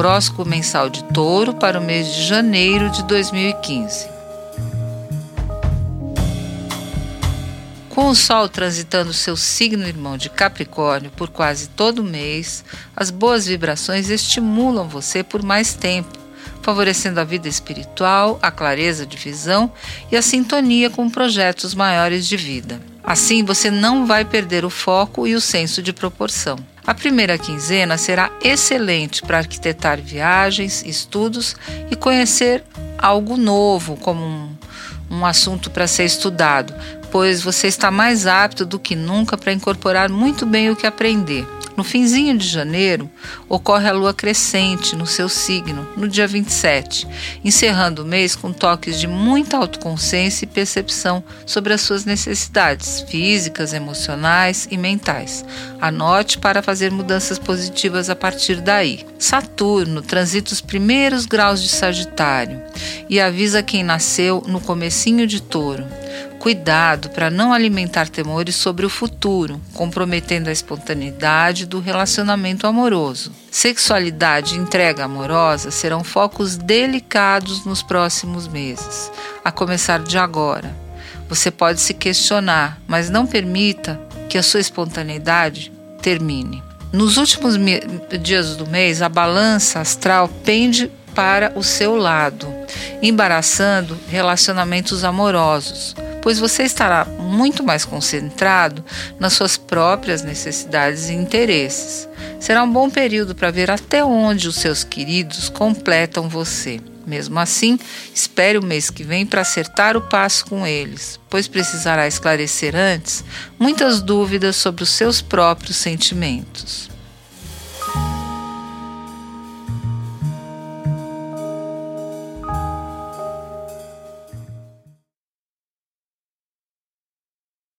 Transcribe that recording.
Horóscopo mensal de Touro para o mês de janeiro de 2015. Com o Sol transitando seu signo irmão de Capricórnio por quase todo mês, as boas vibrações estimulam você por mais tempo, favorecendo a vida espiritual, a clareza de visão e a sintonia com projetos maiores de vida. Assim, você não vai perder o foco e o senso de proporção. A primeira quinzena será excelente para arquitetar viagens, estudos e conhecer algo novo, como um, um assunto para ser estudado, pois você está mais apto do que nunca para incorporar muito bem o que aprender. No finzinho de janeiro, ocorre a lua crescente no seu signo, no dia 27, encerrando o mês com toques de muita autoconsciência e percepção sobre as suas necessidades físicas, emocionais e mentais. Anote para fazer mudanças positivas a partir daí. Saturno transita os primeiros graus de Sagitário e avisa quem nasceu no comecinho de Touro. Cuidado para não alimentar temores sobre o futuro, comprometendo a espontaneidade do relacionamento amoroso. Sexualidade e entrega amorosa serão focos delicados nos próximos meses, a começar de agora. Você pode se questionar, mas não permita que a sua espontaneidade termine. Nos últimos dias do mês, a balança astral pende para o seu lado, embaraçando relacionamentos amorosos pois você estará muito mais concentrado nas suas próprias necessidades e interesses. Será um bom período para ver até onde os seus queridos completam você. Mesmo assim, espere o mês que vem para acertar o passo com eles, pois precisará esclarecer antes muitas dúvidas sobre os seus próprios sentimentos.